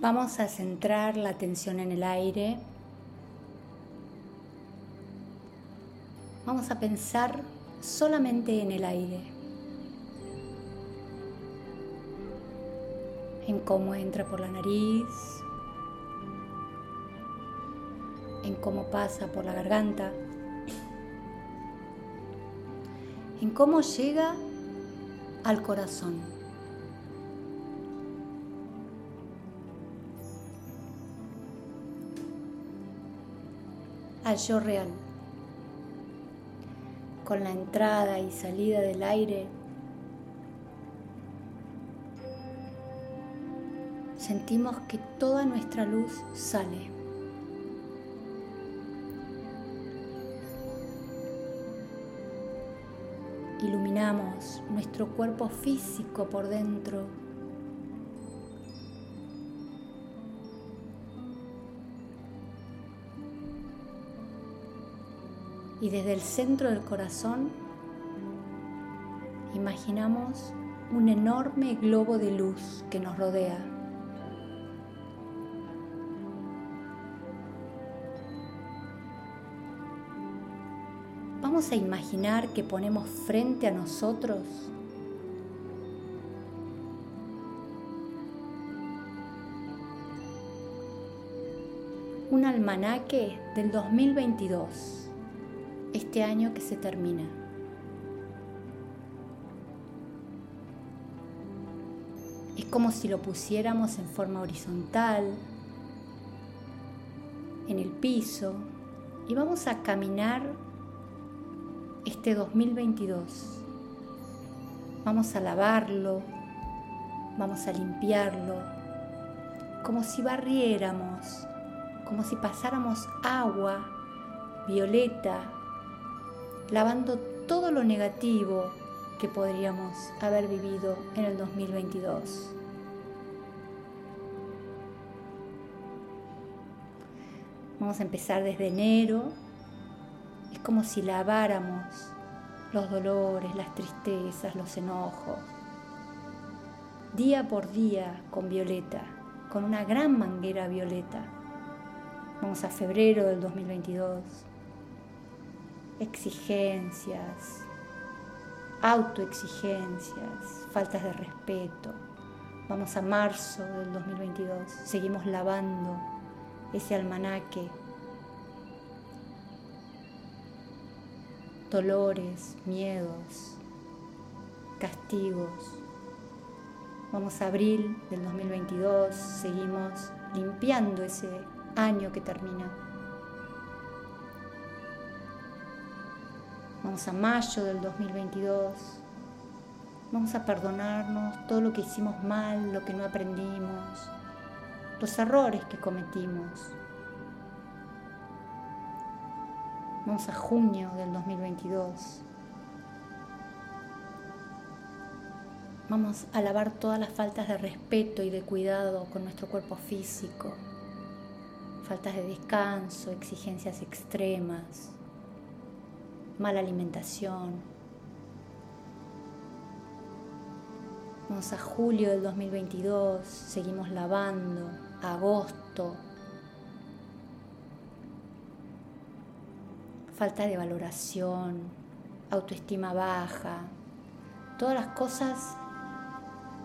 Vamos a centrar la atención en el aire. Vamos a pensar solamente en el aire. En cómo entra por la nariz, en cómo pasa por la garganta, en cómo llega al corazón. Yo real. Con la entrada y salida del aire, sentimos que toda nuestra luz sale. Iluminamos nuestro cuerpo físico por dentro y desde el centro del corazón imaginamos un enorme globo de luz que nos rodea. Vamos a imaginar que ponemos frente a nosotros un almanaque del 2022 este año que se termina. Es como si lo pusiéramos en forma horizontal, en el piso, y vamos a caminar este 2022. Vamos a lavarlo, vamos a limpiarlo, como si barriéramos, como si pasáramos agua violeta lavando todo lo negativo que podríamos haber vivido en el 2022. Vamos a empezar desde enero. Es como si laváramos los dolores, las tristezas, los enojos. Día por día con violeta, con una gran manguera violeta. Vamos a febrero del 2022 exigencias, autoexigencias, faltas de respeto. Vamos a marzo del 2022, seguimos lavando ese almanaque. Dolores, miedos, castigos. Vamos a abril del 2022, seguimos limpiando ese año que termina. Vamos a mayo del 2022. Vamos a perdonarnos todo lo que hicimos mal, lo que no aprendimos, los errores que cometimos. Vamos a junio del 2022. Vamos a lavar todas las faltas de respeto y de cuidado con nuestro cuerpo físico, faltas de descanso, exigencias extremas, mala alimentación. Vamos a julio del 2022, seguimos lavando, agosto, falta de valoración, autoestima baja, todas las cosas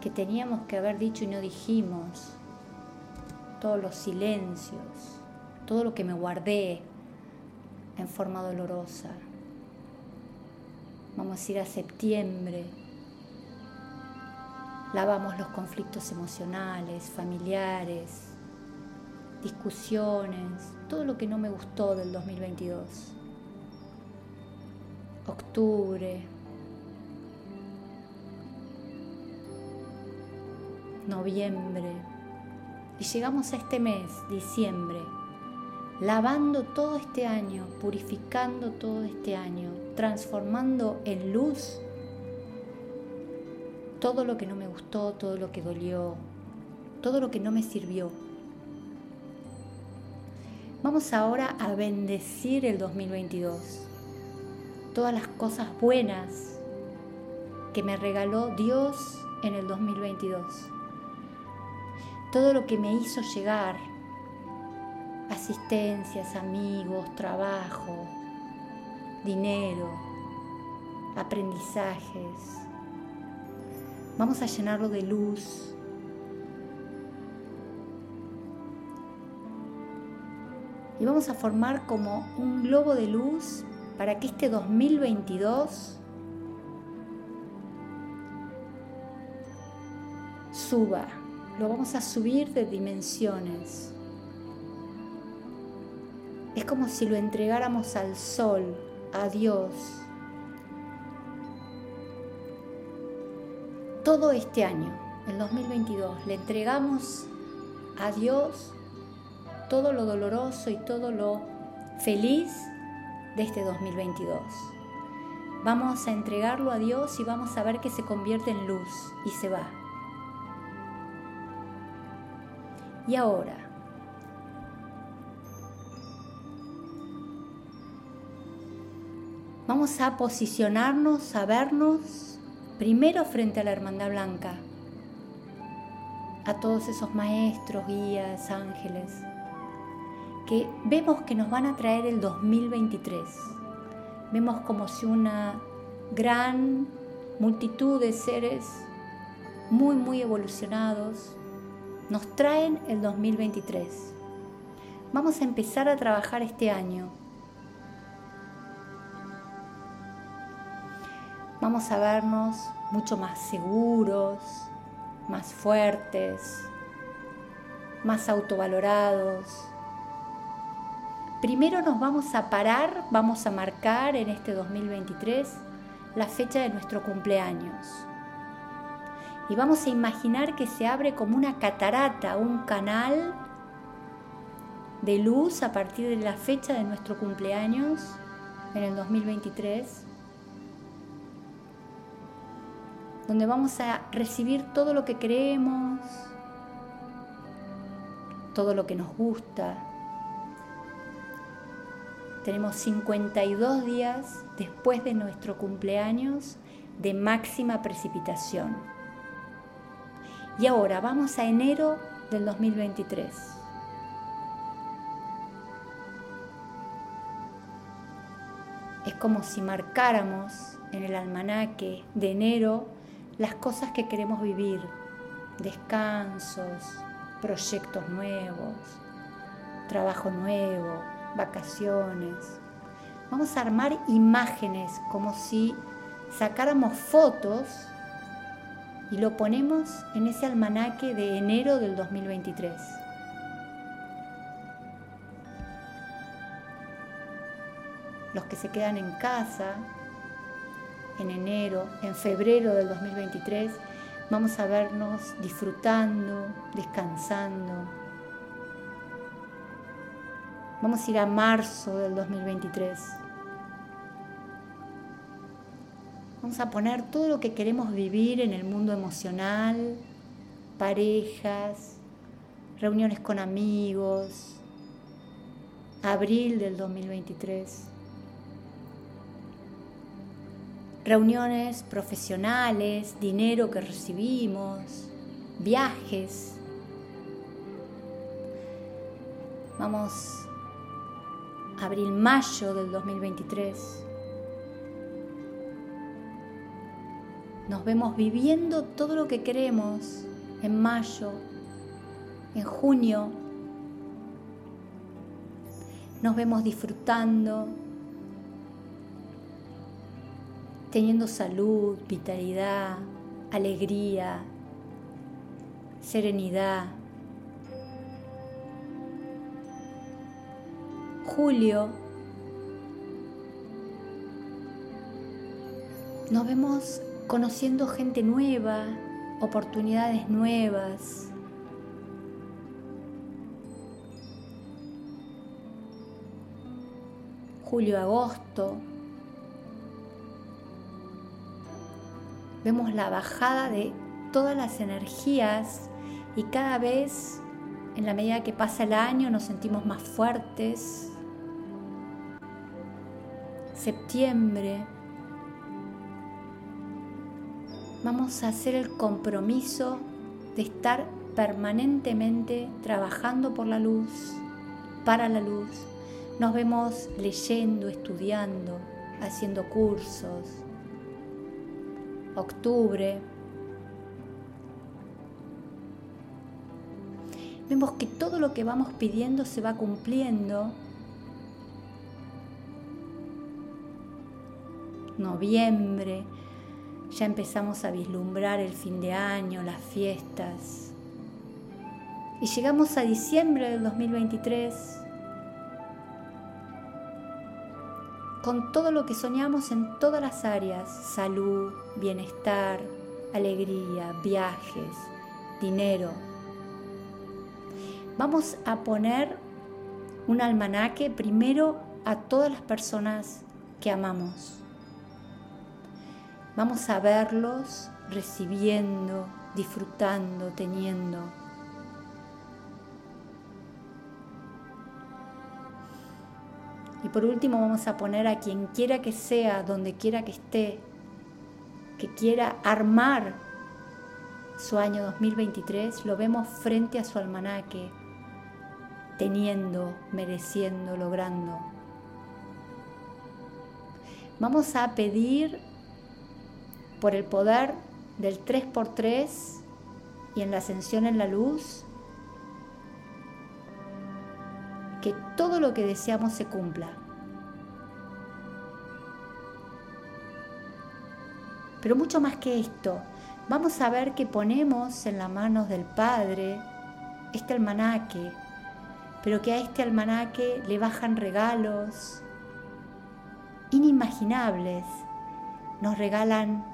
que teníamos que haber dicho y no dijimos, todos los silencios, todo lo que me guardé en forma dolorosa. Vamos a ir a septiembre. Lavamos los conflictos emocionales, familiares, discusiones, todo lo que no me gustó del 2022. Octubre. Noviembre. Y llegamos a este mes, diciembre lavando todo este año, purificando todo este año, transformando en luz todo lo que no me gustó, todo lo que dolió, todo lo que no me sirvió. Vamos ahora a bendecir el 2022, todas las cosas buenas que me regaló Dios en el 2022. todo lo que me hizo llegar, asistencias, amigos, trabajo, dinero, aprendizajes. Vamos a llenarlo de luz. Y vamos a formar como un globo de luz para que este 2022 suba. Lo vamos a subir de dimensiones. Es como si lo entregáramos al sol, a Dios. Todo este año, el 2022, le entregamos a Dios todo lo doloroso y todo lo feliz de este 2022. Vamos a entregarlo a Dios y vamos a ver que se convierte en luz y se va. Y ahora, vamos a posicionarnos, a vernos primero frente a la Hermandad Blanca, a todos esos maestros, guías, ángeles, que vemos que nos van a traer el 2023. Vemos como si una gran multitud de seres muy, muy evolucionados, nos traen el 2023. Vamos a empezar a trabajar este año. Vamos a vernos mucho más seguros, más fuertes, más autovalorados. Primero nos vamos a parar, vamos a marcar en este 2023 la fecha de nuestro cumpleaños y vamos a imaginar que se abre como una catarata, un canal de luz a partir de la fecha de nuestro cumpleaños en el 2023, donde vamos a recibir todo lo que creemos, todo lo que nos gusta. Tenemos 52 días después de nuestro cumpleaños de máxima precipitación. Y ahora vamos a enero del 2023. Es como si marcáramos en el almanaque de enero las cosas que queremos vivir, descansos, proyectos nuevos, trabajo nuevo, vacaciones. Vamos a armar imágenes como si sacáramos fotos y lo ponemos en ese almanaque de enero del 2023. Los que se quedan en casa en enero, en febrero del 2023, vamos a vernos disfrutando, descansando. Vamos a ir a marzo del 2023 Vamos a poner todo lo que queremos vivir en el mundo emocional, parejas, reuniones con amigos, abril del 2023. Reuniones profesionales, dinero que recibimos, viajes. Vamos, abril-mayo del 2023. Nos vemos viviendo todo lo que queremos en mayo, en junio. Nos vemos disfrutando, teniendo salud, vitalidad, alegría, serenidad. Julio, nos vemos conociendo gente nueva, oportunidades nuevas. Julio-agosto. Vemos la bajada de todas las energías y cada vez, en la medida que pasa el año, nos sentimos más fuertes. Septiembre vamos a hacer el compromiso de estar permanentemente trabajando por la luz, para la luz. Nos vemos leyendo, estudiando, haciendo cursos. Octubre. Vemos que todo lo que vamos pidiendo se va cumpliendo. Noviembre, ya empezamos a vislumbrar el fin de año, las fiestas. Y llegamos a diciembre del 2023 con todo lo que soñamos en todas las áreas, salud, bienestar, alegría, viajes, dinero. Vamos a poner un almanaque primero a todas las personas que amamos. Vamos a verlos recibiendo, disfrutando, teniendo. Y por último vamos a poner a quien quiera que sea, donde quiera que esté, que quiera armar su año 2023, lo vemos frente a su almanaque, teniendo, mereciendo, logrando. Vamos a pedir por el poder del 3x3 y en la ascensión en la luz, que todo lo que deseamos se cumpla. Pero mucho más que esto, vamos a ver que ponemos en las manos del Padre este almanaque, pero que a este almanaque le bajan regalos inimaginables. Nos regalan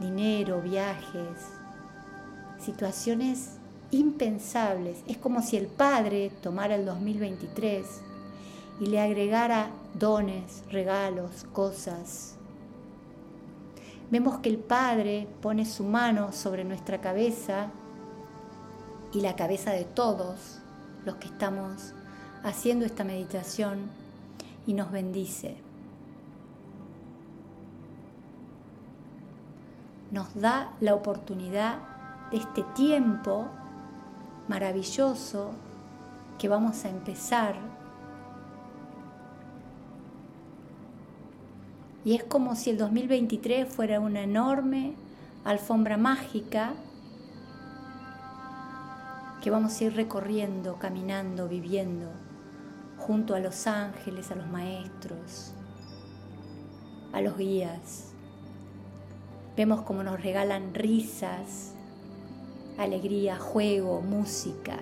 dinero, viajes, situaciones impensables. Es como si el Padre tomara el 2023 y le agregara dones, regalos, cosas. Vemos que el Padre pone su mano sobre nuestra cabeza y la cabeza de todos los que estamos haciendo esta meditación y nos bendice. nos da la oportunidad de este tiempo maravilloso que vamos a empezar. Y es como si el 2023 fuera una enorme alfombra mágica que vamos a ir recorriendo, caminando, viviendo, junto a los ángeles, a los maestros, a los guías. Vemos cómo nos regalan risas, alegría, juego, música.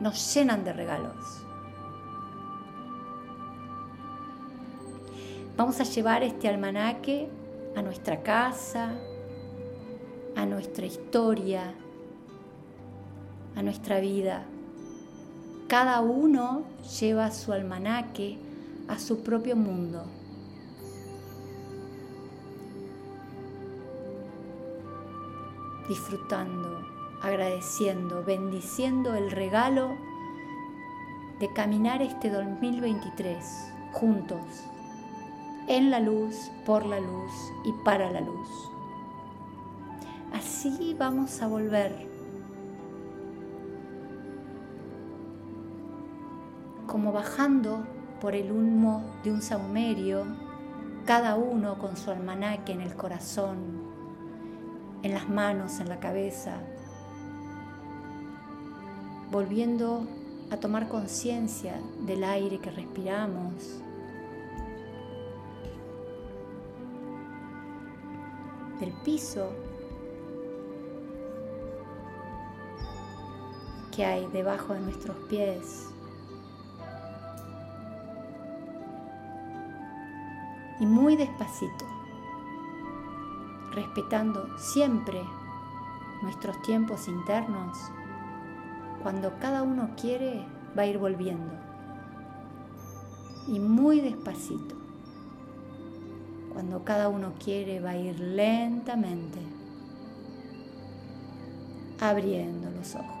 Nos llenan de regalos. Vamos a llevar este almanaque a nuestra casa, a nuestra historia, a nuestra vida. Cada uno lleva su almanaque a su propio mundo. Disfrutando, agradeciendo, bendiciendo el regalo de caminar este 2023 juntos, en la luz, por la luz y para la luz. Así vamos a volver como bajando por el humo de un saumerio, cada uno con su almanaque en el corazón, en las manos, en la cabeza, volviendo a tomar conciencia del aire que respiramos, del piso que hay debajo de nuestros pies. Y muy despacito respetando siempre nuestros tiempos internos, cuando cada uno quiere va a ir volviendo. Y muy despacito. Cuando cada uno quiere va a ir lentamente abriendo los ojos.